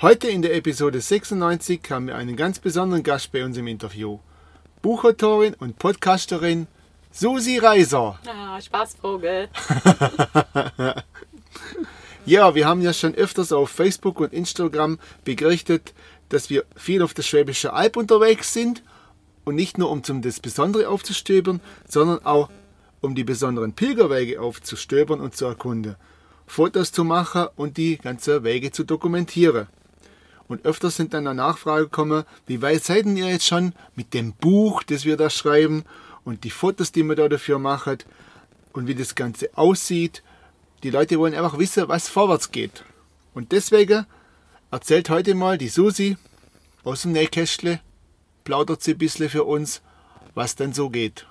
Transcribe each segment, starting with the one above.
Heute in der Episode 96 haben wir einen ganz besonderen Gast bei uns im Interview. Buchautorin und Podcasterin Susi Reiser. Ah, Spaßvogel. Ja, wir haben ja schon öfters auf Facebook und Instagram berichtet, dass wir viel auf der Schwäbische Alb unterwegs sind und nicht nur um zum das Besondere aufzustöbern, sondern auch um die besonderen Pilgerwege aufzustöbern und zu erkunden, Fotos zu machen und die ganzen Wege zu dokumentieren. Und öfters sind dann eine Nachfrage gekommen, wie weit seid ihr jetzt schon mit dem Buch, das wir da schreiben und die Fotos, die wir da dafür machen und wie das Ganze aussieht die Leute wollen einfach wissen, was vorwärts geht. Und deswegen erzählt heute mal die Susi aus dem Nähkästle, plaudert sie ein bisschen für uns, was denn so geht.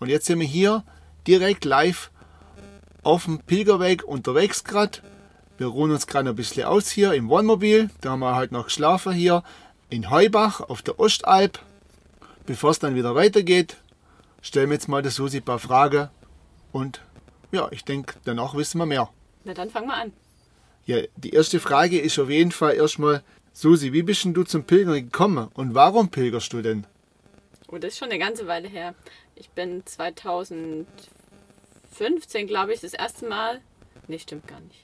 Und jetzt sind wir hier direkt live auf dem Pilgerweg unterwegs gerade. Wir ruhen uns gerade ein bisschen aus hier im Wohnmobil. Da haben wir halt noch geschlafen hier in Heubach auf der Ostalb. Bevor es dann wieder weitergeht, stellen wir jetzt mal der Susi ein paar Fragen und ja, ich denke, danach wissen wir mehr. Na dann fangen wir an. Ja, die erste Frage ist auf jeden Fall erstmal, Susi, wie bist denn du zum Pilgern gekommen und warum pilgerst du denn? Oh, das ist schon eine ganze Weile her. Ich bin 2015, glaube ich, das erste Mal. Nee, stimmt gar nicht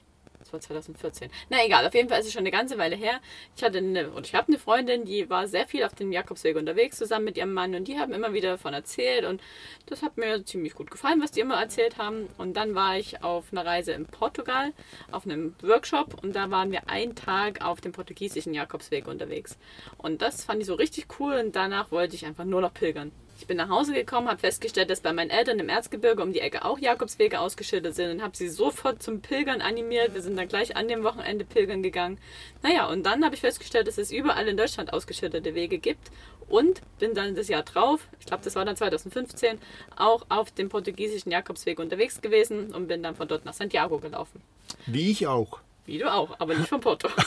war 2014. Na egal, auf jeden Fall ist es schon eine ganze Weile her. Ich hatte eine, oder ich habe eine Freundin, die war sehr viel auf dem Jakobsweg unterwegs zusammen mit ihrem Mann und die haben immer wieder davon erzählt und das hat mir ziemlich gut gefallen, was die immer erzählt haben. Und dann war ich auf einer Reise in Portugal, auf einem Workshop und da waren wir einen Tag auf dem portugiesischen Jakobsweg unterwegs. Und das fand ich so richtig cool und danach wollte ich einfach nur noch pilgern. Ich bin nach Hause gekommen, habe festgestellt, dass bei meinen Eltern im Erzgebirge um die Ecke auch Jakobswege ausgeschildert sind und habe sie sofort zum Pilgern animiert. Wir sind dann gleich an dem Wochenende pilgern gegangen. Naja, und dann habe ich festgestellt, dass es überall in Deutschland ausgeschilderte Wege gibt und bin dann das Jahr drauf, ich glaube, das war dann 2015, auch auf dem portugiesischen Jakobsweg unterwegs gewesen und bin dann von dort nach Santiago gelaufen. Wie ich auch. Wie du auch, aber nicht von Porto.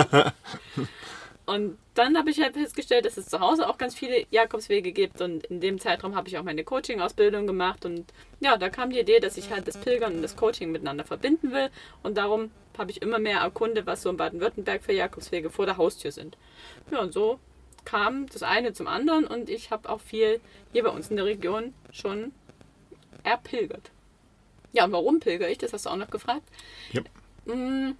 Und dann habe ich halt festgestellt, dass es zu Hause auch ganz viele Jakobswege gibt und in dem Zeitraum habe ich auch meine Coaching-Ausbildung gemacht und ja, da kam die Idee, dass ich halt das Pilgern und das Coaching miteinander verbinden will und darum habe ich immer mehr erkundet, was so in Baden-Württemberg für Jakobswege vor der Haustür sind. Ja, und so kam das eine zum anderen und ich habe auch viel hier bei uns in der Region schon erpilgert. Ja, und warum pilger ich? Das hast du auch noch gefragt. Ja. Mmh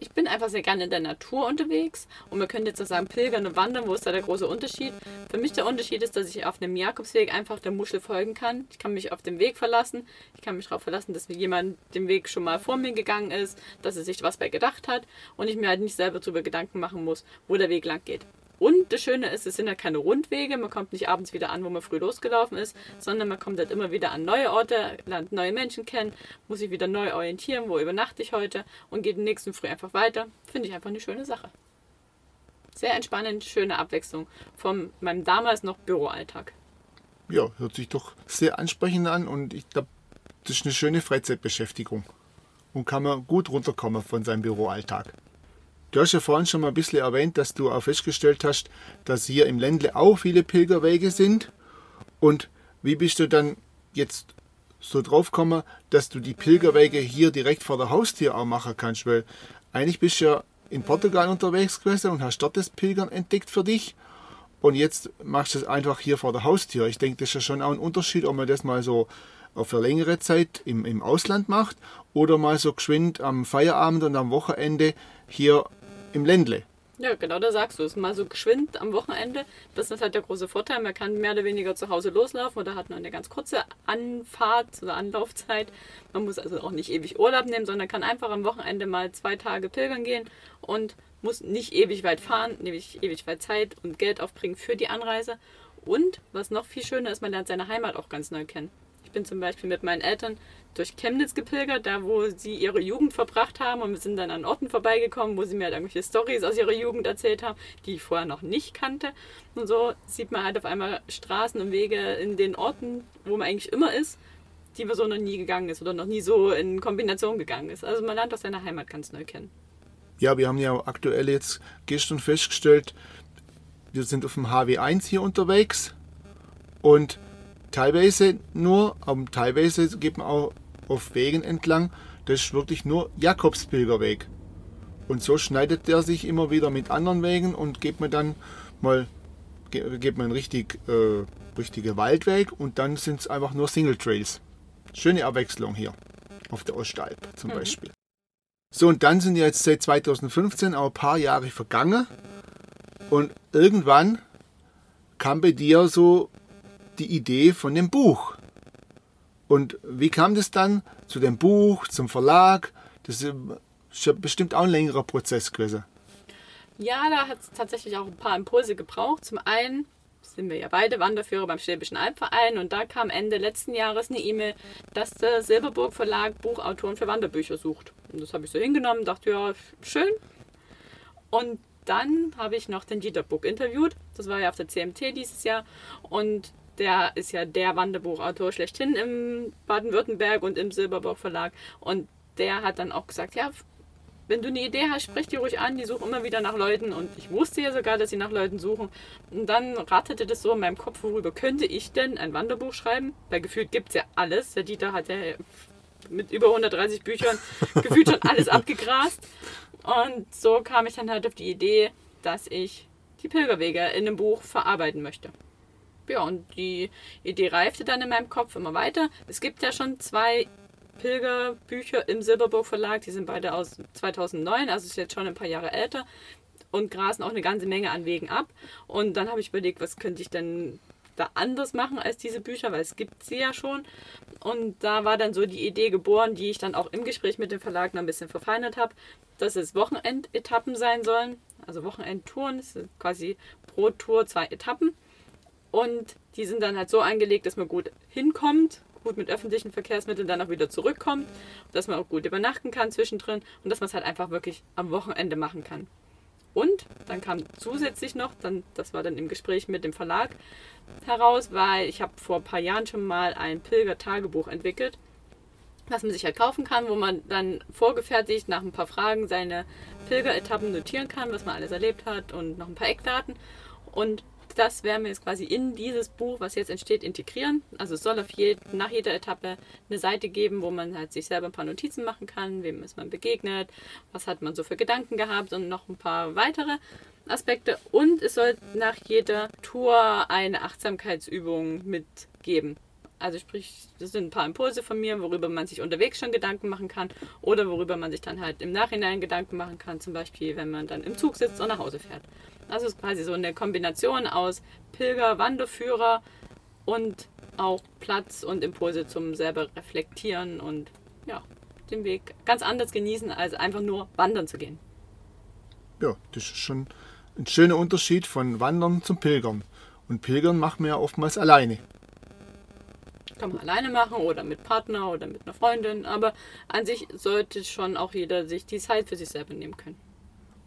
ich bin einfach sehr gerne in der Natur unterwegs und man könnte jetzt auch sagen, pilgern und wandern, wo ist da der große Unterschied? Für mich der Unterschied ist, dass ich auf einem Jakobsweg einfach der Muschel folgen kann. Ich kann mich auf den Weg verlassen. Ich kann mich darauf verlassen, dass mir jemand den Weg schon mal vor mir gegangen ist, dass er sich was bei gedacht hat und ich mir halt nicht selber darüber Gedanken machen muss, wo der Weg lang geht. Und das Schöne ist, es sind ja keine Rundwege. Man kommt nicht abends wieder an, wo man früh losgelaufen ist, sondern man kommt halt immer wieder an neue Orte, lernt neue Menschen kennen, muss sich wieder neu orientieren, wo übernachte ich heute und geht nächsten Früh einfach weiter. Finde ich einfach eine schöne Sache. Sehr entspannend, schöne Abwechslung von meinem damals noch Büroalltag. Ja, hört sich doch sehr ansprechend an und ich glaube, das ist eine schöne Freizeitbeschäftigung und kann man gut runterkommen von seinem Büroalltag. Du hast ja vorhin schon mal ein bisschen erwähnt, dass du auch festgestellt hast, dass hier im Ländle auch viele Pilgerwege sind. Und wie bist du dann jetzt so drauf gekommen, dass du die Pilgerwege hier direkt vor der Haustür auch machen kannst? Weil eigentlich bist du ja in Portugal unterwegs gewesen und hast dort das Pilgern entdeckt für dich. Und jetzt machst du es einfach hier vor der Haustür. Ich denke, das ist ja schon auch ein Unterschied, ob man das mal so für längere Zeit im, im Ausland macht oder mal so geschwind am Feierabend und am Wochenende hier im Ländle. Ja, genau, da sagst du es. Mal so geschwind am Wochenende. Das ist halt der große Vorteil. Man kann mehr oder weniger zu Hause loslaufen oder hat nur eine ganz kurze Anfahrt oder Anlaufzeit. Man muss also auch nicht ewig Urlaub nehmen, sondern kann einfach am Wochenende mal zwei Tage pilgern gehen und muss nicht ewig weit fahren, nämlich ewig weit Zeit und Geld aufbringen für die Anreise. Und was noch viel schöner ist, man lernt seine Heimat auch ganz neu kennen. Ich bin zum Beispiel mit meinen Eltern durch Chemnitz gepilgert, da wo sie ihre Jugend verbracht haben und wir sind dann an Orten vorbeigekommen, wo sie mir halt irgendwelche Stories aus ihrer Jugend erzählt haben, die ich vorher noch nicht kannte. Und so sieht man halt auf einmal Straßen und Wege in den Orten, wo man eigentlich immer ist, die man so noch nie gegangen ist oder noch nie so in Kombination gegangen ist. Also man lernt auch seine Heimat ganz neu kennen. Ja, wir haben ja aktuell jetzt gestern festgestellt, wir sind auf dem HW1 hier unterwegs und teilweise nur, aber teilweise geht man auch auf Wegen entlang. Das ist wirklich nur Jakobspilgerweg. Und so schneidet der sich immer wieder mit anderen Wegen und geht man dann mal geht man richtig äh, richtige Waldweg und dann sind es einfach nur Single Trails. Schöne Abwechslung hier auf der Ostalb zum mhm. Beispiel. So, und dann sind jetzt seit 2015 auch ein paar Jahre vergangen und irgendwann kam bei dir so die Idee von dem Buch. Und wie kam das dann zu dem Buch, zum Verlag? Das ist bestimmt auch ein längerer Prozess gewesen. Ja, da hat es tatsächlich auch ein paar Impulse gebraucht. Zum einen sind wir ja beide Wanderführer beim Schwäbischen Albverein und da kam Ende letzten Jahres eine E-Mail, dass der Silberburg Verlag Buchautoren für Wanderbücher sucht. Und das habe ich so hingenommen, dachte ja, schön. Und dann habe ich noch den Dieter Buck interviewt. Das war ja auf der CMT dieses Jahr. Und der ist ja der Wanderbuchautor schlechthin im Baden-Württemberg und im Silberburg Verlag. Und der hat dann auch gesagt, ja, wenn du eine Idee hast, sprich die ruhig an, die suchen immer wieder nach Leuten und ich wusste ja sogar, dass sie nach Leuten suchen. Und dann rattete das so in meinem Kopf, worüber könnte ich denn ein Wanderbuch schreiben? Weil gefühlt gibt es ja alles. Der Dieter hat ja mit über 130 Büchern gefühlt schon alles abgegrast. Und so kam ich dann halt auf die Idee, dass ich die Pilgerwege in einem Buch verarbeiten möchte. Ja, und die Idee reifte dann in meinem Kopf immer weiter. Es gibt ja schon zwei Pilgerbücher im Silberburg Verlag, die sind beide aus 2009, also ist jetzt schon ein paar Jahre älter und grasen auch eine ganze Menge an Wegen ab. Und dann habe ich überlegt, was könnte ich denn da anders machen als diese Bücher, weil es gibt sie ja schon. Und da war dann so die Idee geboren, die ich dann auch im Gespräch mit dem Verlag noch ein bisschen verfeinert habe, dass es Wochenendetappen sein sollen. Also Wochenendtouren, quasi pro Tour zwei Etappen. Und die sind dann halt so angelegt, dass man gut hinkommt, gut mit öffentlichen Verkehrsmitteln dann auch wieder zurückkommt, dass man auch gut übernachten kann zwischendrin und dass man es halt einfach wirklich am Wochenende machen kann. Und dann kam zusätzlich noch, dann, das war dann im Gespräch mit dem Verlag heraus, weil ich habe vor ein paar Jahren schon mal ein Pilger-Tagebuch entwickelt, was man sich halt kaufen kann, wo man dann vorgefertigt nach ein paar Fragen seine Pilgeretappen notieren kann, was man alles erlebt hat und noch ein paar Eckdaten. Und das werden wir jetzt quasi in dieses Buch, was jetzt entsteht, integrieren. Also es soll auf je, nach jeder Etappe eine Seite geben, wo man halt sich selber ein paar Notizen machen kann, wem ist man begegnet, was hat man so für Gedanken gehabt und noch ein paar weitere Aspekte. Und es soll nach jeder Tour eine Achtsamkeitsübung mitgeben. Also sprich, das sind ein paar Impulse von mir, worüber man sich unterwegs schon Gedanken machen kann oder worüber man sich dann halt im Nachhinein Gedanken machen kann, zum Beispiel wenn man dann im Zug sitzt und nach Hause fährt. Also es ist quasi so eine Kombination aus Pilger, Wanderführer und auch Platz und Impulse zum selber reflektieren und ja, den Weg ganz anders genießen, als einfach nur wandern zu gehen. Ja, das ist schon ein schöner Unterschied von Wandern zum Pilgern. Und Pilgern macht man ja oftmals alleine. Kann man alleine machen oder mit Partner oder mit einer Freundin, aber an sich sollte schon auch jeder sich die Zeit für sich selber nehmen können.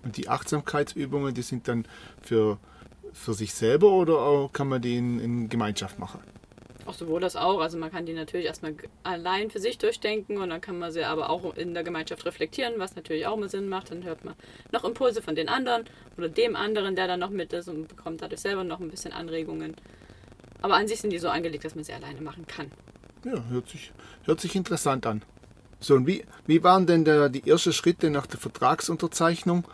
Und die Achtsamkeitsübungen, die sind dann für, für sich selber oder auch kann man die in, in Gemeinschaft machen? Auch sowohl das auch. Also man kann die natürlich erstmal allein für sich durchdenken und dann kann man sie aber auch in der Gemeinschaft reflektieren, was natürlich auch mal Sinn macht. Dann hört man noch Impulse von den anderen oder dem anderen, der dann noch mit ist und bekommt dadurch selber noch ein bisschen Anregungen. Aber an sich sind die so angelegt, dass man sie alleine machen kann. Ja, hört sich, hört sich interessant an. So, und wie, wie waren denn der, die ersten Schritte nach der Vertragsunterzeichnung?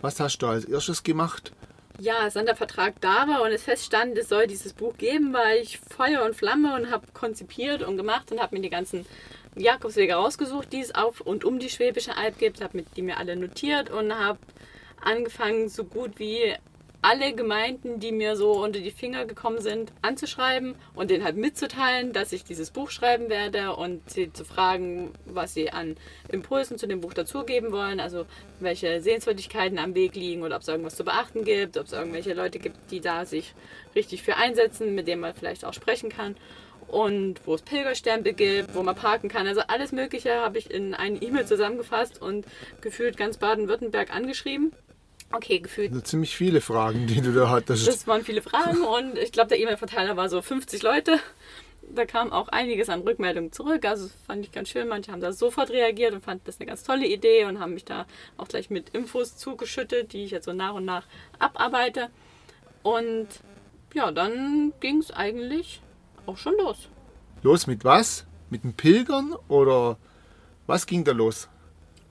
Was hast du als erstes gemacht? Ja, als dann der Vertrag da war und es feststand, es soll dieses Buch geben, war ich Feuer und Flamme und habe konzipiert und gemacht und habe mir die ganzen Jakobswege rausgesucht, die es auf und um die Schwäbische Alb gibt, habe die mir alle notiert und habe angefangen, so gut wie alle Gemeinden, die mir so unter die Finger gekommen sind, anzuschreiben und denen halt mitzuteilen, dass ich dieses Buch schreiben werde und sie zu fragen, was sie an Impulsen zu dem Buch dazugeben wollen, also welche Sehenswürdigkeiten am Weg liegen oder ob es irgendwas zu beachten gibt, ob es irgendwelche Leute gibt, die da sich richtig für einsetzen, mit denen man vielleicht auch sprechen kann. und wo es Pilgerstempel gibt, wo man parken kann. Also alles Mögliche habe ich in eine E-Mail zusammengefasst und gefühlt ganz Baden-Württemberg angeschrieben. Okay, gefühlt. Also ziemlich viele Fragen, die du da hattest. Das waren viele Fragen und ich glaube, der E-Mail-Verteiler war so 50 Leute. Da kam auch einiges an Rückmeldungen zurück. Also fand ich ganz schön. Manche haben da sofort reagiert und fanden das eine ganz tolle Idee und haben mich da auch gleich mit Infos zugeschüttet, die ich jetzt so nach und nach abarbeite. Und ja, dann ging es eigentlich auch schon los. Los mit was? Mit dem Pilgern oder was ging da los?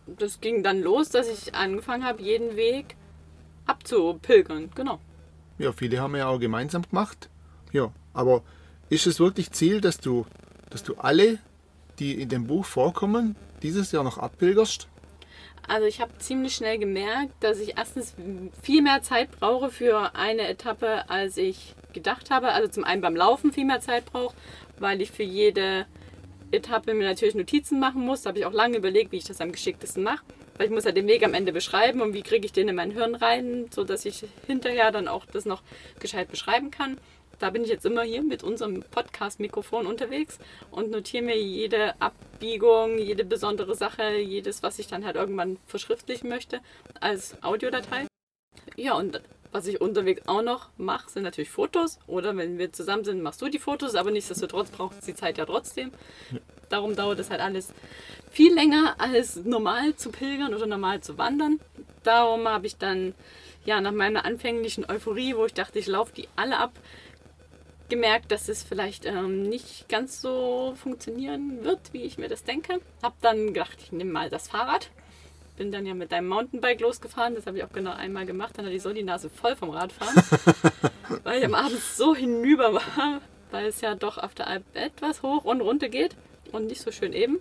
Das ging dann los, dass ich angefangen habe, jeden Weg abzupilgern. Genau. Ja, viele haben wir ja auch gemeinsam gemacht. Ja, aber ist es wirklich Ziel, dass du, dass du alle, die in dem Buch vorkommen, dieses Jahr noch abpilgerst? Also ich habe ziemlich schnell gemerkt, dass ich erstens viel mehr Zeit brauche für eine Etappe, als ich gedacht habe. Also zum einen beim Laufen viel mehr Zeit brauche, weil ich für jede Etappe mir natürlich Notizen machen muss. Da habe ich auch lange überlegt, wie ich das am geschicktesten mache. Weil ich muss ja den Weg am Ende beschreiben und wie kriege ich den in mein Hirn rein, sodass ich hinterher dann auch das noch gescheit beschreiben kann. Da bin ich jetzt immer hier mit unserem Podcast-Mikrofon unterwegs und notiere mir jede Abbiegung, jede besondere Sache, jedes, was ich dann halt irgendwann verschriftlichen möchte, als Audiodatei. Ja, und was ich unterwegs auch noch mache, sind natürlich Fotos. Oder wenn wir zusammen sind, machst du die Fotos, aber nichtsdestotrotz braucht es die Zeit ja trotzdem. Darum dauert es halt alles viel länger als normal zu pilgern oder normal zu wandern. Darum habe ich dann ja nach meiner anfänglichen Euphorie, wo ich dachte, ich laufe die alle ab, gemerkt, dass es vielleicht ähm, nicht ganz so funktionieren wird, wie ich mir das denke. Hab dann gedacht, ich nehme mal das Fahrrad. Bin dann ja mit deinem Mountainbike losgefahren. Das habe ich auch genau einmal gemacht. Dann hatte ich so die Nase voll vom Radfahren, weil ich am Abend so hinüber war, weil es ja doch auf der Alp etwas hoch und runter geht und nicht so schön eben.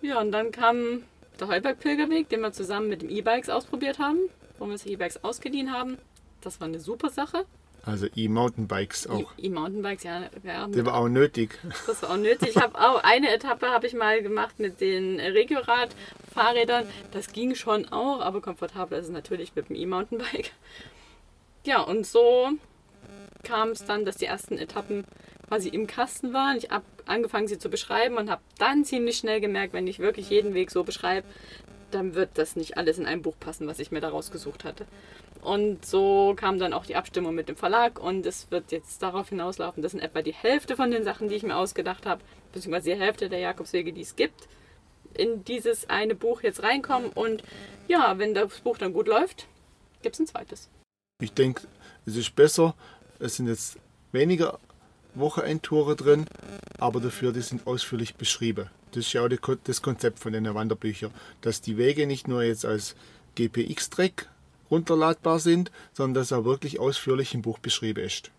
Ja, und dann kam der Heuberg-Pilgerweg, den wir zusammen mit dem E-Bikes ausprobiert haben, wo wir uns E-Bikes ausgeliehen haben. Das war eine super Sache. Also E-Mountainbikes auch. E-Mountainbikes, ja. ja das war auch nötig. Das war auch nötig. Ich habe auch eine Etappe habe ich mal gemacht mit den Regiorad-Fahrrädern. Das ging schon auch, aber komfortabler ist es natürlich mit dem E-Mountainbike. Ja, und so kam es dann, dass die ersten Etappen quasi im Kasten waren. Ich habe angefangen, sie zu beschreiben und habe dann ziemlich schnell gemerkt, wenn ich wirklich jeden Weg so beschreibe, dann wird das nicht alles in ein Buch passen, was ich mir da rausgesucht hatte. Und so kam dann auch die Abstimmung mit dem Verlag und es wird jetzt darauf hinauslaufen, dass in etwa die Hälfte von den Sachen, die ich mir ausgedacht habe, beziehungsweise die Hälfte der Jakobswege, die es gibt, in dieses eine Buch jetzt reinkommen. Und ja, wenn das Buch dann gut läuft, gibt es ein zweites. Ich denke, es ist besser. Es sind jetzt weniger Wochenendtore drin, aber dafür die sind ausführlich beschrieben. Das ist ja auch das Konzept von den Wanderbüchern, dass die Wege nicht nur jetzt als GPX-Track runterladbar sind, sondern dass er wirklich ausführlich im Buch beschrieben ist.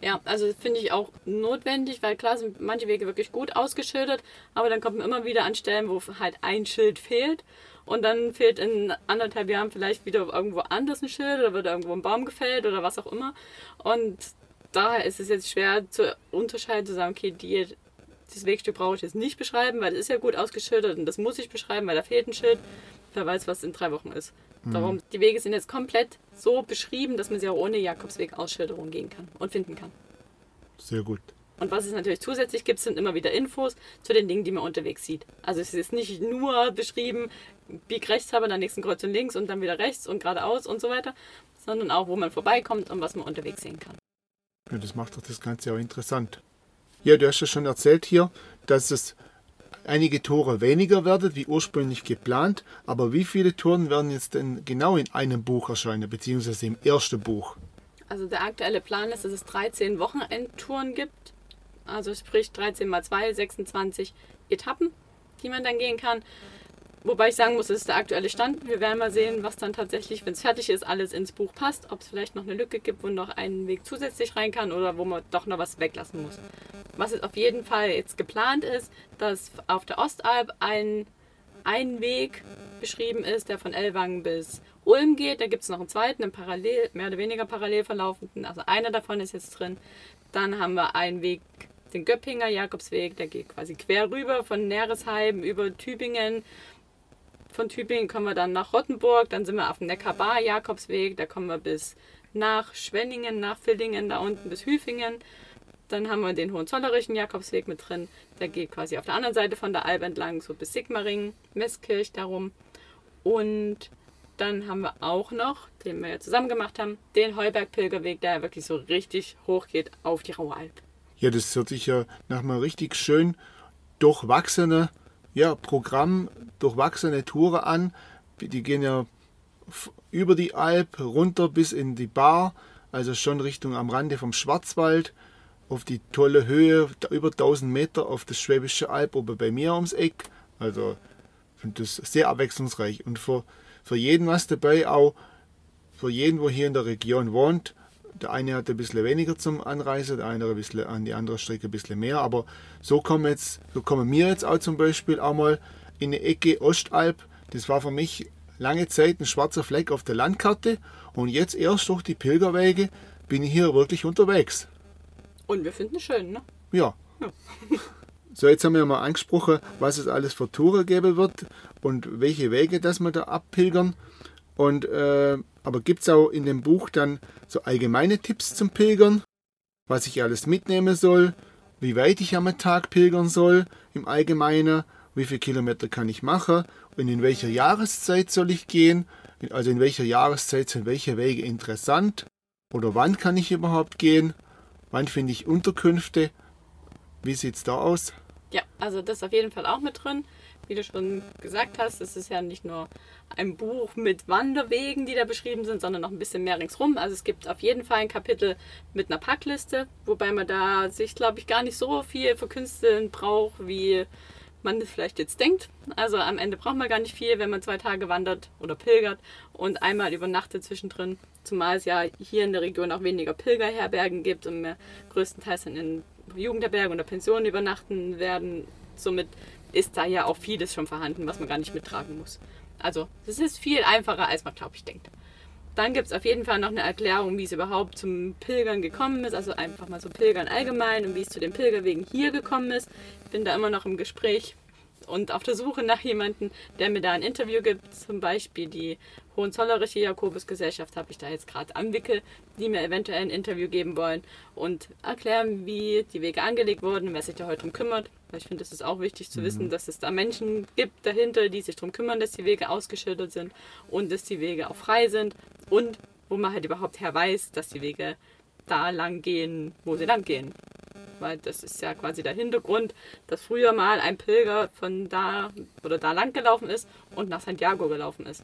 Ja, also finde ich auch notwendig, weil klar sind manche Wege wirklich gut ausgeschildert, aber dann kommt man immer wieder an Stellen, wo halt ein Schild fehlt und dann fehlt in anderthalb Jahren vielleicht wieder irgendwo anders ein Schild oder wird irgendwo ein Baum gefällt oder was auch immer. Und daher ist es jetzt schwer zu unterscheiden, zu sagen, okay, die, dieses Wegstück brauche ich jetzt nicht beschreiben, weil es ist ja gut ausgeschildert und das muss ich beschreiben, weil da fehlt ein Schild. Wer weiß, was in drei Wochen ist. Mhm. Darum, die Wege sind jetzt komplett so beschrieben, dass man sie auch ohne Jakobsweg-Ausschilderung gehen kann und finden kann. Sehr gut. Und was es natürlich zusätzlich gibt, sind immer wieder Infos zu den Dingen, die man unterwegs sieht. Also es ist nicht nur beschrieben, bieg rechts habe, dann nächsten Kreuzung links und dann wieder rechts und geradeaus und so weiter, sondern auch, wo man vorbeikommt und was man unterwegs sehen kann. Ja, das macht doch das Ganze auch interessant. Ja, du hast ja schon erzählt hier, dass es einige Tore weniger werden, wie ursprünglich geplant. Aber wie viele Touren werden jetzt denn genau in einem Buch erscheinen, beziehungsweise im ersten Buch? Also der aktuelle Plan ist, dass es 13 Wochenendtouren gibt. Also sprich 13 mal 2, 26 Etappen, die man dann gehen kann. Wobei ich sagen muss, das ist der aktuelle Stand. Wir werden mal sehen, was dann tatsächlich, wenn es fertig ist, alles ins Buch passt. Ob es vielleicht noch eine Lücke gibt, wo noch ein Weg zusätzlich rein kann oder wo man doch noch was weglassen muss. Was jetzt auf jeden Fall jetzt geplant ist, dass auf der Ostalb ein, ein Weg beschrieben ist, der von Ellwangen bis Ulm geht. Da gibt es noch einen zweiten, einen parallel, mehr oder weniger parallel verlaufenden. Also einer davon ist jetzt drin. Dann haben wir einen Weg, den Göppinger Jakobsweg, der geht quasi quer rüber von Neresheim über Tübingen von Tübingen kommen wir dann nach Rottenburg, dann sind wir auf dem Neckarbar Jakobsweg, da kommen wir bis nach Schwenningen, nach Villingen, da unten bis Hüfingen. Dann haben wir den Hohenzollerischen Jakobsweg mit drin. Der geht quasi auf der anderen Seite von der Alb entlang, so bis Sigmaringen, Messkirch darum. Und dann haben wir auch noch, den wir ja zusammen gemacht haben, den Heuberg-Pilgerweg, der wirklich so richtig hoch geht auf die Raue Alp. Ja, das hört sich ja nach einem richtig schön durchwachsene ja, Programm, durchwachsene Touren an. Die gehen ja über die Alp runter bis in die Bar, also schon Richtung am Rande vom Schwarzwald, auf die tolle Höhe, über 1000 Meter auf das Schwäbische Alb, oben bei mir ums Eck. Also finde das sehr abwechslungsreich und für, für jeden was dabei, auch für jeden, wo hier in der Region wohnt. Der eine hat ein bisschen weniger zum Anreisen, der andere ein bisschen an die andere Strecke ein bisschen mehr, aber so kommen, jetzt, so kommen wir jetzt auch zum Beispiel auch mal in die Ecke Ostalb. Das war für mich lange Zeit ein schwarzer Fleck auf der Landkarte und jetzt erst durch die Pilgerwege bin ich hier wirklich unterwegs. Und wir finden es schön, ne? Ja. ja. so, jetzt haben wir mal angesprochen, was es alles für Touren geben wird und welche Wege das wir da abpilgern. Und, äh, aber gibt es auch in dem Buch dann so allgemeine Tipps zum Pilgern, was ich alles mitnehmen soll, wie weit ich am Tag pilgern soll? Im Allgemeinen, wie viele Kilometer kann ich machen? Und in welcher Jahreszeit soll ich gehen, also in welcher Jahreszeit sind welche Wege interessant? Oder wann kann ich überhaupt gehen, wann finde ich Unterkünfte, wie sieht es da aus? Ja, also das ist auf jeden Fall auch mit drin. Wie du schon gesagt hast, es ist ja nicht nur ein Buch mit Wanderwegen, die da beschrieben sind, sondern noch ein bisschen mehr ringsrum. Also es gibt auf jeden Fall ein Kapitel mit einer Packliste, wobei man da sich, glaube ich, gar nicht so viel verkünsteln braucht, wie man das vielleicht jetzt denkt. Also am Ende braucht man gar nicht viel, wenn man zwei Tage wandert oder pilgert und einmal übernachtet zwischendrin. Zumal es ja hier in der Region auch weniger Pilgerherbergen gibt und mehr größtenteils in Jugendherbergen oder Pensionen übernachten werden. Somit ist da ja auch vieles schon vorhanden, was man gar nicht mittragen muss. Also es ist viel einfacher, als man, glaube ich, denkt. Dann gibt es auf jeden Fall noch eine Erklärung, wie es überhaupt zum Pilgern gekommen ist. Also einfach mal so Pilgern allgemein und wie es zu den Pilgerwegen hier gekommen ist. Bin da immer noch im Gespräch und auf der Suche nach jemandem, der mir da ein Interview gibt. Zum Beispiel die Hohenzollerische Jakobusgesellschaft habe ich da jetzt gerade am Wickel, die mir eventuell ein Interview geben wollen und erklären, wie die Wege angelegt wurden, wer sich da heute drum kümmert. Weil ich finde, es ist auch wichtig zu mhm. wissen, dass es da Menschen gibt dahinter, die sich darum kümmern, dass die Wege ausgeschildert sind und dass die Wege auch frei sind und wo man halt überhaupt her weiß, dass die Wege da lang gehen, wo sie lang gehen. Weil das ist ja quasi der Hintergrund, dass früher mal ein Pilger von da oder da lang gelaufen ist und nach Santiago gelaufen ist.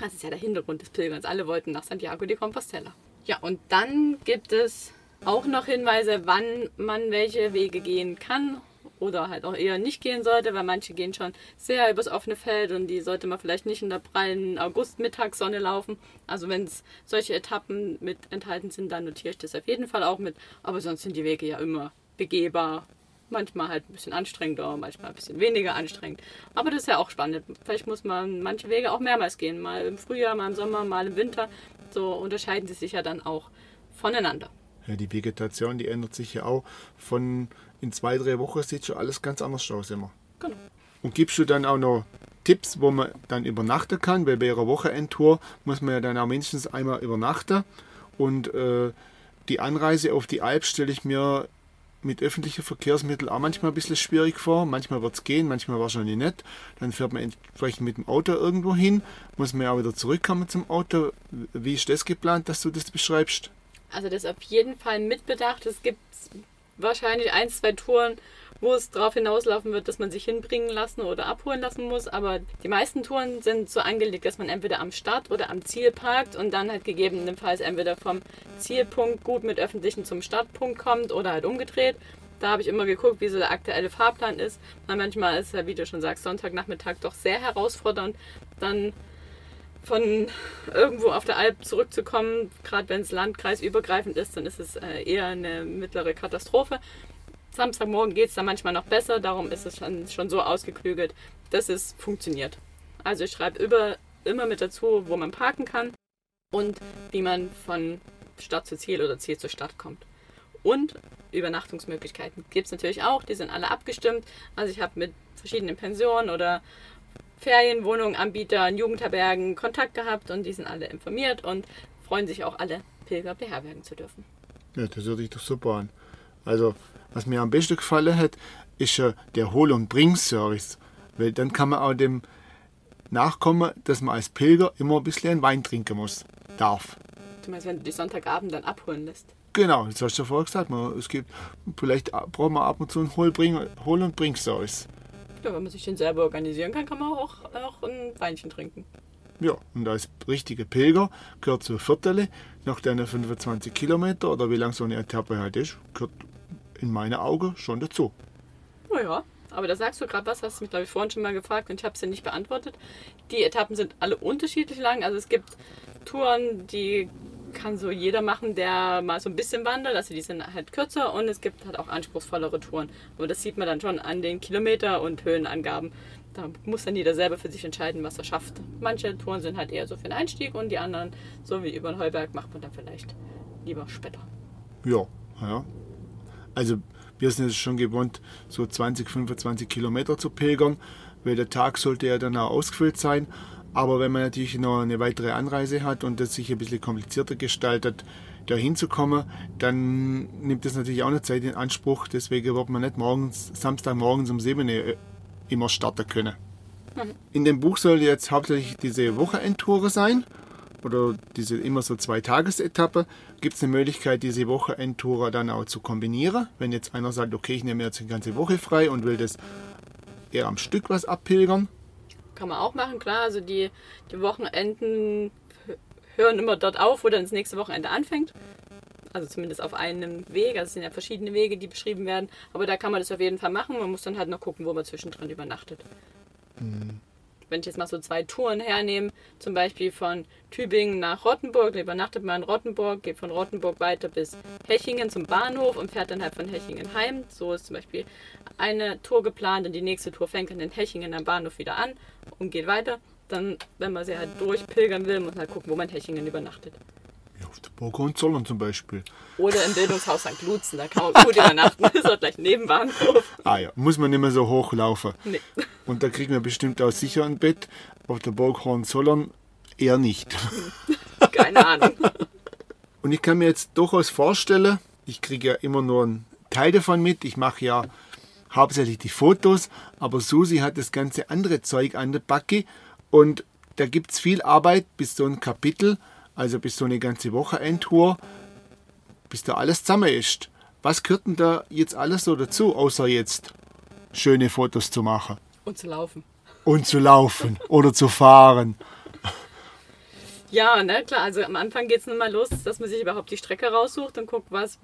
Das ist ja der Hintergrund des Pilgerns. Alle wollten nach Santiago de Compostela. Ja, und dann gibt es auch noch Hinweise, wann man welche Wege gehen kann oder halt auch eher nicht gehen sollte, weil manche gehen schon sehr übers offene Feld und die sollte man vielleicht nicht in der prallen August-Mittagssonne laufen. Also wenn es solche Etappen mit enthalten sind, dann notiere ich das auf jeden Fall auch mit. Aber sonst sind die Wege ja immer begehbar Manchmal halt ein bisschen anstrengender, manchmal ein bisschen weniger anstrengend. Aber das ist ja auch spannend. Vielleicht muss man manche Wege auch mehrmals gehen. Mal im Frühjahr, mal im Sommer, mal im Winter. So unterscheiden sie sich ja dann auch voneinander. Ja, die Vegetation, die ändert sich ja auch. Von in zwei, drei Wochen sieht schon alles ganz anders aus immer. Genau. Und gibst du dann auch noch Tipps, wo man dann übernachten kann? Weil bei ihrer Wochenendtour muss man ja dann auch mindestens einmal übernachten. Und äh, die Anreise auf die Alp stelle ich mir mit öffentlichen Verkehrsmitteln auch manchmal ein bisschen schwierig vor. Manchmal wird es gehen, manchmal wahrscheinlich nicht. Dann fährt man entsprechend mit dem Auto irgendwo hin, muss man ja auch wieder zurückkommen zum Auto. Wie ist das geplant, dass du das beschreibst? Also das auf jeden Fall mitbedacht. Es gibt wahrscheinlich ein, zwei Touren, wo es darauf hinauslaufen wird, dass man sich hinbringen lassen oder abholen lassen muss. Aber die meisten Touren sind so angelegt, dass man entweder am Start oder am Ziel parkt und dann halt gegebenenfalls entweder vom Zielpunkt gut mit öffentlichen zum Startpunkt kommt oder halt umgedreht. Da habe ich immer geguckt, wie so der aktuelle Fahrplan ist. Weil manchmal ist ja, wie du schon sagst, Sonntagnachmittag doch sehr herausfordernd, dann von irgendwo auf der Alp zurückzukommen. Gerade wenn es landkreisübergreifend ist, dann ist es äh, eher eine mittlere Katastrophe. Samstagmorgen geht es dann manchmal noch besser, darum ist es schon, schon so ausgeklügelt, dass es funktioniert. Also ich schreibe immer mit dazu, wo man parken kann und wie man von Stadt zu Ziel oder Ziel zur Stadt kommt. Und Übernachtungsmöglichkeiten gibt es natürlich auch, die sind alle abgestimmt. Also ich habe mit verschiedenen Pensionen oder Ferienwohnungen, Anbietern, Jugendherbergen Kontakt gehabt und die sind alle informiert und freuen sich auch alle, Pilger beherbergen zu dürfen. Ja, das hört sich doch super an. Also, was mir am besten gefallen hat, ist äh, der Hol- und Bring-Service. Weil dann kann man auch dem nachkommen, dass man als Pilger immer ein bisschen Wein trinken muss, darf. Du meinst, wenn du die Sonntagabend dann abholen lässt? Genau, das hast du ja vorher gesagt. Man, es gibt, vielleicht braucht man ab und zu einen Hol-, Bring- Hol und Bring-Service. Ja, wenn man sich den selber organisieren kann, kann man auch, auch ein Weinchen trinken. Ja, und als richtige Pilger gehört zur Viertele nach deinen 25 Kilometer oder wie lang so eine Etappe halt ist, gehört in meinen Augen schon dazu. Naja, aber da sagst du gerade was, hast du mich glaube ich vorhin schon mal gefragt und ich habe es dir nicht beantwortet. Die Etappen sind alle unterschiedlich lang. Also es gibt Touren, die kann so jeder machen, der mal so ein bisschen wandert. Also die sind halt kürzer und es gibt halt auch anspruchsvollere Touren. Aber das sieht man dann schon an den Kilometer- und Höhenangaben. Da muss dann jeder selber für sich entscheiden, was er schafft. Manche Touren sind halt eher so für den Einstieg und die anderen, so wie über den Heuberg, macht man dann vielleicht lieber später. Ja, ja. Also wir sind es schon gewohnt, so 20, 25 Kilometer zu pilgern, weil der Tag sollte ja dann auch ausgefüllt sein. Aber wenn man natürlich noch eine weitere Anreise hat und das sich ein bisschen komplizierter gestaltet, da hinzukommen, dann nimmt das natürlich auch eine Zeit in Anspruch. Deswegen wird man nicht morgens, Samstagmorgens um 7 Uhr immer starten können. In dem Buch soll jetzt hauptsächlich diese Wochenendtour sein oder diese immer so zwei Tagesetappe. Gibt es eine Möglichkeit, diese Wochenendtour dann auch zu kombinieren? Wenn jetzt einer sagt, okay, ich nehme jetzt die ganze Woche frei und will das eher am Stück was abpilgern. Kann man auch machen, klar. Also die, die Wochenenden hören immer dort auf, wo dann das nächste Wochenende anfängt. Also zumindest auf einem Weg. Also es sind ja verschiedene Wege, die beschrieben werden. Aber da kann man das auf jeden Fall machen. Man muss dann halt noch gucken, wo man zwischendrin übernachtet. Wenn ich jetzt mal so zwei Touren hernehme, zum Beispiel von Tübingen nach Rottenburg, dann übernachtet man in Rottenburg, geht von Rottenburg weiter bis Hechingen zum Bahnhof und fährt dann halt von Hechingen heim. So ist zum Beispiel eine Tour geplant und die nächste Tour fängt dann in Hechingen am Bahnhof wieder an und geht weiter. Dann, wenn man sie halt durchpilgern will, muss man halt gucken, wo man in Hechingen übernachtet. Ja, auf der Burg Hohenzollern zum Beispiel. Oder im Bildungshaus St. Lutzen, da kann man gut übernachten. Das ist auch gleich neben Bahnhof. Ah ja, muss man nicht mehr so hochlaufen. Nee. Und da kriegen wir bestimmt auch sicher ein Bett. Auf der Burg Hohenzollern eher nicht. Keine Ahnung. Und ich kann mir jetzt durchaus vorstellen, ich kriege ja immer nur einen Teil davon mit. Ich mache ja hauptsächlich die Fotos, aber Susi hat das ganze andere Zeug an der Backe und da gibt es viel Arbeit bis so ein Kapitel, also bis so eine ganze Woche Endtour, bis da alles zusammen ist. Was gehört denn da jetzt alles so dazu, außer jetzt schöne Fotos zu machen Und zu laufen. und zu laufen oder zu fahren? Ja, ne, klar. Also am Anfang geht es nun mal los, dass man sich überhaupt die Strecke raussucht und guckt, was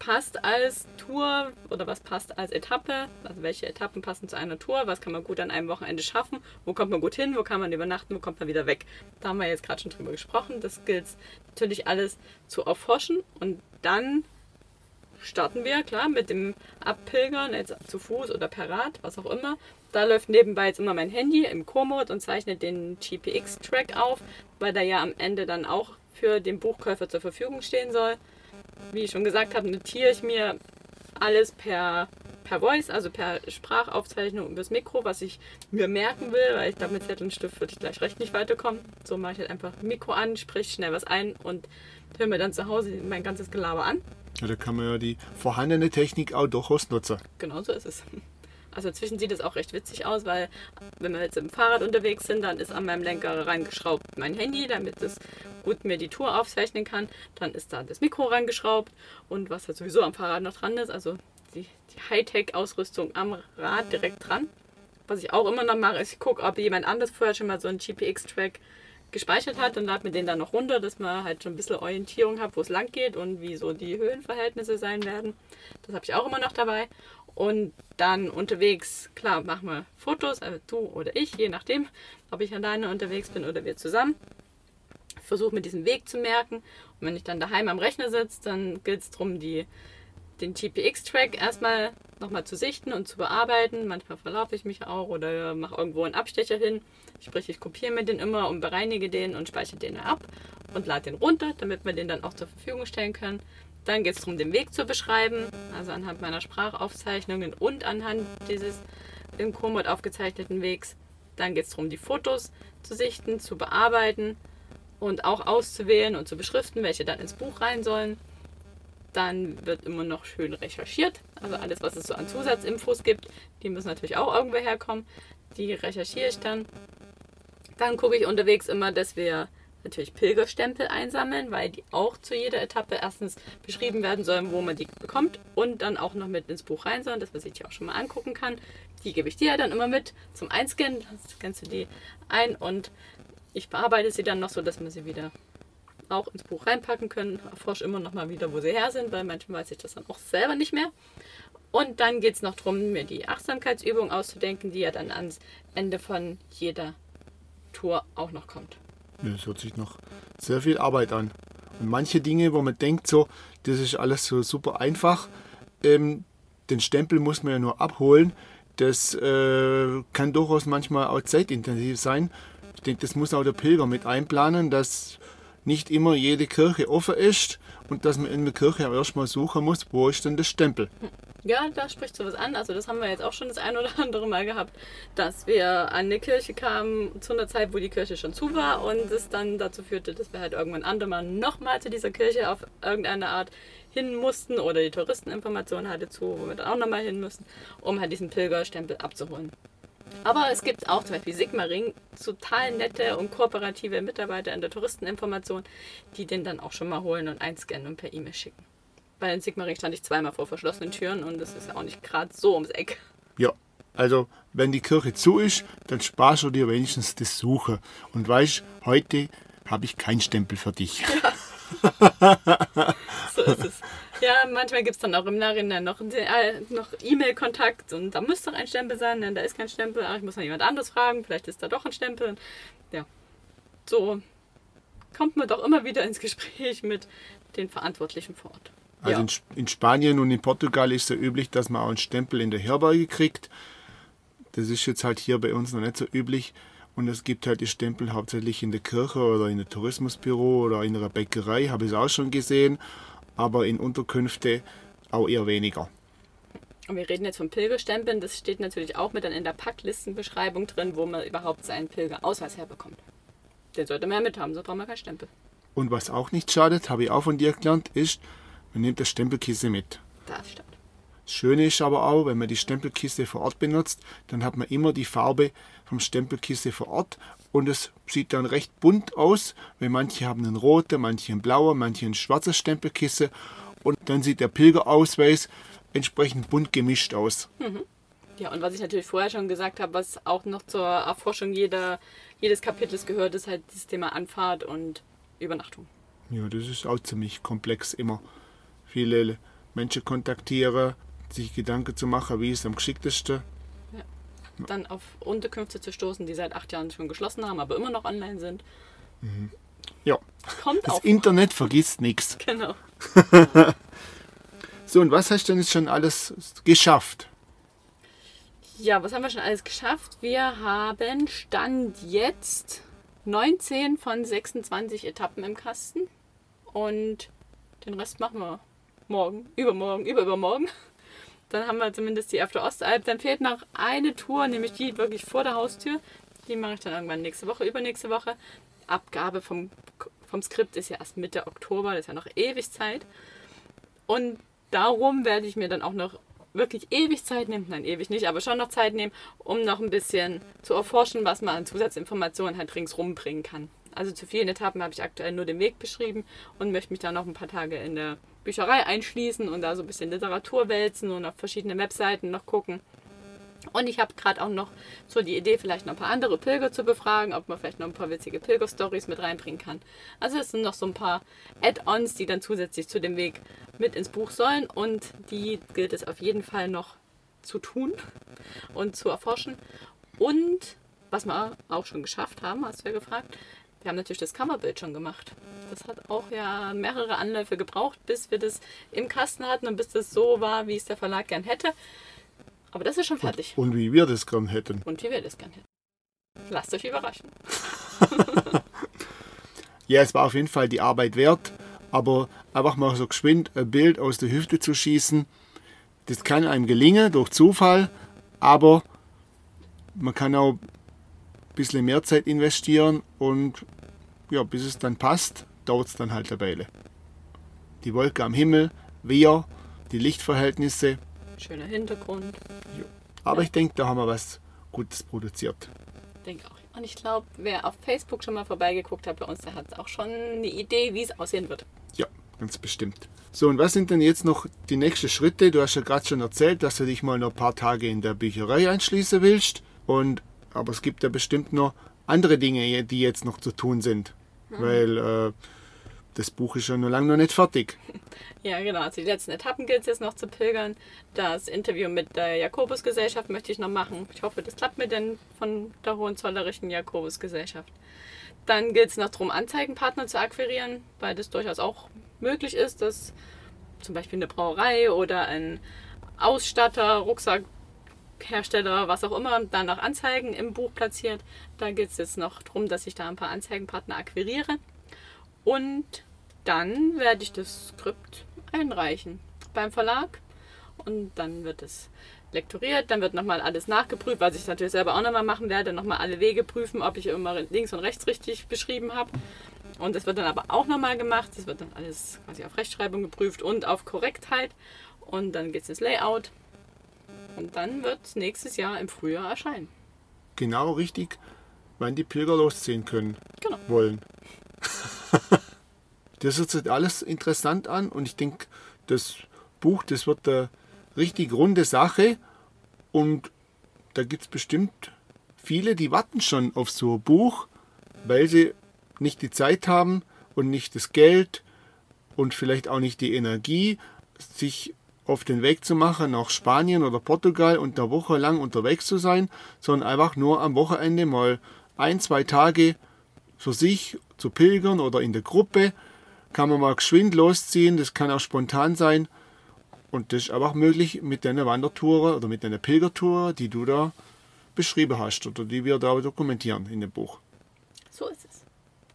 passt als Tour oder was passt als Etappe. Also welche Etappen passen zu einer Tour, was kann man gut an einem Wochenende schaffen, wo kommt man gut hin, wo kann man übernachten, wo kommt man wieder weg. Da haben wir jetzt gerade schon drüber gesprochen. Das gilt natürlich alles zu erforschen und dann starten wir, klar, mit dem Abpilgern, jetzt zu Fuß oder per Rad, was auch immer. Da läuft nebenbei jetzt immer mein Handy im Co-Mode und zeichnet den GPX-Track auf, weil der ja am Ende dann auch für den Buchkäufer zur Verfügung stehen soll. Wie ich schon gesagt habe, notiere ich mir alles per, per Voice, also per Sprachaufzeichnung übers Mikro, was ich mir merken will, weil ich da mit Zettel und Stift würde ich gleich recht nicht weiterkommen. So mache ich halt einfach Mikro an, sprich schnell was ein und höre mir dann zu Hause mein ganzes Gelaber an. Ja, da kann man ja die vorhandene Technik auch durchaus nutzen. Genau so ist es. Also inzwischen sieht es auch recht witzig aus, weil wenn wir jetzt im Fahrrad unterwegs sind, dann ist an meinem Lenker reingeschraubt mein Handy, damit es gut mir die Tour aufzeichnen kann. Dann ist da das Mikro reingeschraubt und was halt sowieso am Fahrrad noch dran ist, also die, die Hightech-Ausrüstung am Rad direkt dran. Was ich auch immer noch mache, ist, ich gucke, ob jemand anders vorher schon mal so einen GPX-Track gespeichert hat und lade mir den dann noch runter, dass man halt schon ein bisschen Orientierung hat, wo es lang geht und wie so die Höhenverhältnisse sein werden. Das habe ich auch immer noch dabei. Und dann unterwegs, klar, machen wir Fotos, also du oder ich, je nachdem, ob ich alleine unterwegs bin oder wir zusammen. Versuche mir diesen Weg zu merken. Und wenn ich dann daheim am Rechner sitze, dann gilt es darum, die, den GPX-Track erstmal nochmal zu sichten und zu bearbeiten. Manchmal verlaufe ich mich auch oder mache irgendwo einen Abstecher hin. Sprich, ich kopiere mir den immer und bereinige den und speichere den ab und lade den runter, damit wir den dann auch zur Verfügung stellen können. Dann geht es darum, den Weg zu beschreiben, also anhand meiner Sprachaufzeichnungen und anhand dieses im Komoot aufgezeichneten Wegs. Dann geht es darum, die Fotos zu sichten, zu bearbeiten und auch auszuwählen und zu beschriften, welche dann ins Buch rein sollen. Dann wird immer noch schön recherchiert. Also alles, was es so an Zusatzinfos gibt, die müssen natürlich auch irgendwo herkommen. Die recherchiere ich dann. Dann gucke ich unterwegs immer, dass wir natürlich Pilgerstempel einsammeln, weil die auch zu jeder Etappe erstens beschrieben werden sollen, wo man die bekommt und dann auch noch mit ins Buch rein sollen, dass man sich die auch schon mal angucken kann. Die gebe ich dir dann immer mit zum Einscannen. Scannst du die ein und ich bearbeite sie dann noch so, dass wir sie wieder auch ins Buch reinpacken können. Erforsche immer noch mal wieder, wo sie her sind, weil manchmal weiß ich das dann auch selber nicht mehr. Und dann geht es noch darum, mir die Achtsamkeitsübung auszudenken, die ja dann ans Ende von jeder Tour auch noch kommt. Das hört sich noch sehr viel Arbeit an. Und manche Dinge, wo man denkt, so, das ist alles so super einfach, ähm, den Stempel muss man ja nur abholen. Das äh, kann durchaus manchmal auch zeitintensiv sein. Ich denke, das muss auch der Pilger mit einplanen, dass nicht immer jede Kirche offen ist und dass man in der Kirche auch erstmal suchen muss, wo ist denn der Stempel. Ja, da spricht sowas an. Also das haben wir jetzt auch schon das ein oder andere Mal gehabt, dass wir an eine Kirche kamen zu einer Zeit, wo die Kirche schon zu war und es dann dazu führte, dass wir halt irgendwann andermal nochmal zu dieser Kirche auf irgendeine Art hin mussten oder die Touristeninformation hatte zu, wo wir dann auch nochmal hin müssen, um halt diesen Pilgerstempel abzuholen. Aber es gibt auch zum Beispiel Sigmaring, total nette und kooperative Mitarbeiter in der Touristeninformation, die den dann auch schon mal holen und einscannen und per E-Mail schicken. Bei den Sigmaring stand ich zweimal vor verschlossenen Türen und das ist ja auch nicht gerade so ums Eck. Ja, also wenn die Kirche zu ist, dann sparst du dir wenigstens das Suchen und weißt, heute habe ich keinen Stempel für dich. Ja. so ist es. Ja, manchmal gibt es dann auch im Nachhinein noch, äh, noch E-Mail-Kontakt und da müsste doch ein Stempel sein, denn da ist kein Stempel. Ach, ich muss noch jemand anderes fragen, vielleicht ist da doch ein Stempel. Ja, so kommt man doch immer wieder ins Gespräch mit den Verantwortlichen vor Ort. Also ja. in, in, Spanien und in Portugal ist es ja üblich, dass man auch einen Stempel in der Herberge kriegt. Das ist jetzt halt hier bei uns noch nicht so üblich. Und es gibt halt die Stempel hauptsächlich in der Kirche oder in einem Tourismusbüro oder in einer Bäckerei, habe ich es auch schon gesehen aber in Unterkünfte auch eher weniger. Und wir reden jetzt von Pilgerstempeln. Das steht natürlich auch mit dann in der Packlistenbeschreibung drin, wo man überhaupt seinen Pilgerausweis herbekommt. Den sollte man ja mit haben, so braucht man keinen Stempel. Und was auch nicht schadet, habe ich auch von dir gelernt, ist, man nimmt das Stempelkiste mit. Das stimmt. Das Schöne ist aber auch, wenn man die Stempelkiste vor Ort benutzt, dann hat man immer die Farbe vom Stempelkiste vor Ort und es sieht dann recht bunt aus, weil manche haben einen roten, manche einen blauen, manche ein schwarzes Stempelkissen und dann sieht der Pilgerausweis entsprechend bunt gemischt aus. Mhm. Ja, und was ich natürlich vorher schon gesagt habe, was auch noch zur Erforschung jeder, jedes Kapitels gehört, ist halt das Thema Anfahrt und Übernachtung. Ja, das ist auch ziemlich komplex immer. Viele Menschen kontaktieren, sich Gedanken zu machen, wie es am geschicktesten dann auf Unterkünfte zu stoßen, die seit acht Jahren schon geschlossen haben, aber immer noch online sind. Mhm. Ja. Kommt das Internet vergisst nichts. Genau. so, und was hast du denn jetzt schon alles geschafft? Ja, was haben wir schon alles geschafft? Wir haben Stand jetzt 19 von 26 Etappen im Kasten. Und den Rest machen wir morgen, übermorgen, überübermorgen. Dann haben wir zumindest die After Ostalb. Dann fehlt noch eine Tour, nämlich die wirklich vor der Haustür. Die mache ich dann irgendwann nächste Woche, übernächste Woche. Abgabe vom, vom Skript ist ja erst Mitte Oktober, das ist ja noch ewig Zeit. Und darum werde ich mir dann auch noch wirklich ewig Zeit nehmen, nein, ewig nicht, aber schon noch Zeit nehmen, um noch ein bisschen zu erforschen, was man an Zusatzinformationen halt ringsrum bringen kann. Also zu vielen Etappen habe ich aktuell nur den Weg beschrieben und möchte mich dann noch ein paar Tage in der Bücherei einschließen und da so ein bisschen Literatur wälzen und auf verschiedene Webseiten noch gucken. Und ich habe gerade auch noch so die Idee, vielleicht noch ein paar andere Pilger zu befragen, ob man vielleicht noch ein paar witzige Pilger-Stories mit reinbringen kann. Also es sind noch so ein paar Add-ons, die dann zusätzlich zu dem Weg mit ins Buch sollen und die gilt es auf jeden Fall noch zu tun und zu erforschen. Und was wir auch schon geschafft haben, hast du ja gefragt, wir haben natürlich das Coverbild schon gemacht. Das hat auch ja mehrere Anläufe gebraucht, bis wir das im Kasten hatten und bis das so war, wie es der Verlag gern hätte. Aber das ist schon fertig. Und, und wie wir das gern hätten. Und wie wir das gern hätten. Lasst euch überraschen. ja, es war auf jeden Fall die Arbeit wert, aber einfach mal so geschwind ein Bild aus der Hüfte zu schießen, das kann einem gelingen durch Zufall, aber man kann auch bisschen mehr Zeit investieren und ja, bis es dann passt, dauert es dann halt eine Weile. Die Wolke am Himmel, wir, die Lichtverhältnisse. Schöner Hintergrund. Aber Ja. ich denke, da haben wir was Gutes produziert. Denke auch. Und ich glaube, wer auf Facebook schon mal vorbeigeguckt hat bei uns, der hat auch schon eine Idee, wie es aussehen wird. Ja, ganz bestimmt. So, und was sind denn jetzt noch die nächsten Schritte? Du hast ja gerade schon erzählt, dass du dich mal noch ein paar Tage in der Bücherei einschließen willst. Und, aber es gibt ja bestimmt noch andere Dinge, die jetzt noch zu tun sind. Weil äh, das Buch ist ja noch lange noch nicht fertig. Ja, genau. Also die letzten Etappen gilt es jetzt noch zu pilgern. Das Interview mit der Jakobusgesellschaft möchte ich noch machen. Ich hoffe, das klappt mit den von der Hohenzollerischen Jakobusgesellschaft. Dann gilt es noch darum, Anzeigenpartner zu akquirieren, weil das durchaus auch möglich ist, dass zum Beispiel eine Brauerei oder ein Ausstatter, Rucksackhersteller, was auch immer, dann noch Anzeigen im Buch platziert. Da geht es jetzt noch darum, dass ich da ein paar Anzeigenpartner akquiriere. Und dann werde ich das Skript einreichen beim Verlag und dann wird es lektoriert, dann wird nochmal alles nachgeprüft, was ich natürlich selber auch nochmal machen werde, nochmal alle Wege prüfen, ob ich immer links und rechts richtig beschrieben habe. Und das wird dann aber auch nochmal gemacht, das wird dann alles quasi auf Rechtschreibung geprüft und auf Korrektheit und dann geht es ins Layout und dann wird es nächstes Jahr im Frühjahr erscheinen. Genau richtig, wann die Pilger losziehen können, Genau. wollen. das hört sich alles interessant an und ich denke, das Buch, das wird eine richtig runde Sache und da gibt es bestimmt viele, die warten schon auf so ein Buch, weil sie nicht die Zeit haben und nicht das Geld und vielleicht auch nicht die Energie, sich auf den Weg zu machen nach Spanien oder Portugal und eine Woche lang unterwegs zu sein, sondern einfach nur am Wochenende mal ein, zwei Tage für sich zu pilgern oder in der Gruppe. Kann man mal geschwind losziehen, das kann auch spontan sein. Und das ist einfach möglich mit deiner Wandertour oder mit deiner Pilgertour, die du da beschrieben hast oder die wir da dokumentieren in dem Buch. So ist es.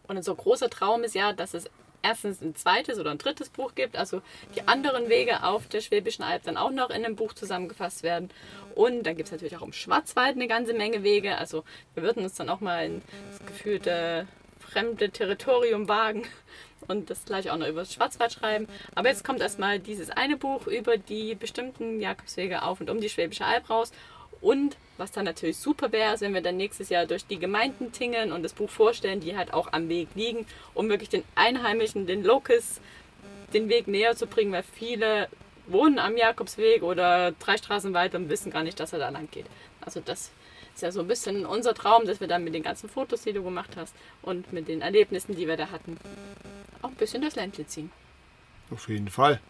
Und unser großer Traum ist ja, dass es erstens ein zweites oder ein drittes Buch gibt, also die anderen Wege auf der Schwäbischen Alb dann auch noch in einem Buch zusammengefasst werden. Und dann gibt es natürlich auch im Schwarzwald eine ganze Menge Wege. Also wir würden uns dann auch mal in das gefühlte fremde Territorium wagen und das gleich auch noch über das Schwarzwald schreiben. Aber jetzt kommt erstmal dieses eine Buch über die bestimmten Jakobswege auf und um die Schwäbische Alb raus. Und was dann natürlich super wäre, wenn wir dann nächstes Jahr durch die Gemeinden tingeln und das Buch vorstellen, die halt auch am Weg liegen, um wirklich den Einheimischen, den Locals, den Weg näher zu bringen, weil viele wohnen am Jakobsweg oder drei Straßen weiter und wissen gar nicht, dass er da lang geht. Also das ist ja so ein bisschen unser Traum, dass wir dann mit den ganzen Fotos, die du gemacht hast und mit den Erlebnissen, die wir da hatten, auch ein bisschen das Ländle ziehen. Auf jeden Fall.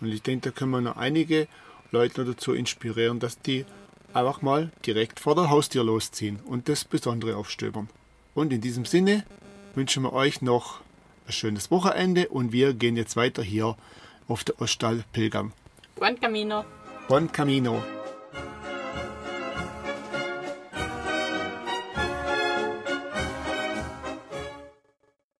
Und ich denke, da können wir noch einige Leute dazu inspirieren, dass die einfach mal direkt vor der Haustür losziehen und das Besondere aufstöbern. Und in diesem Sinne wünschen wir euch noch ein schönes Wochenende und wir gehen jetzt weiter hier auf der Ostal Pilgern. Buen Camino! Bon Camino!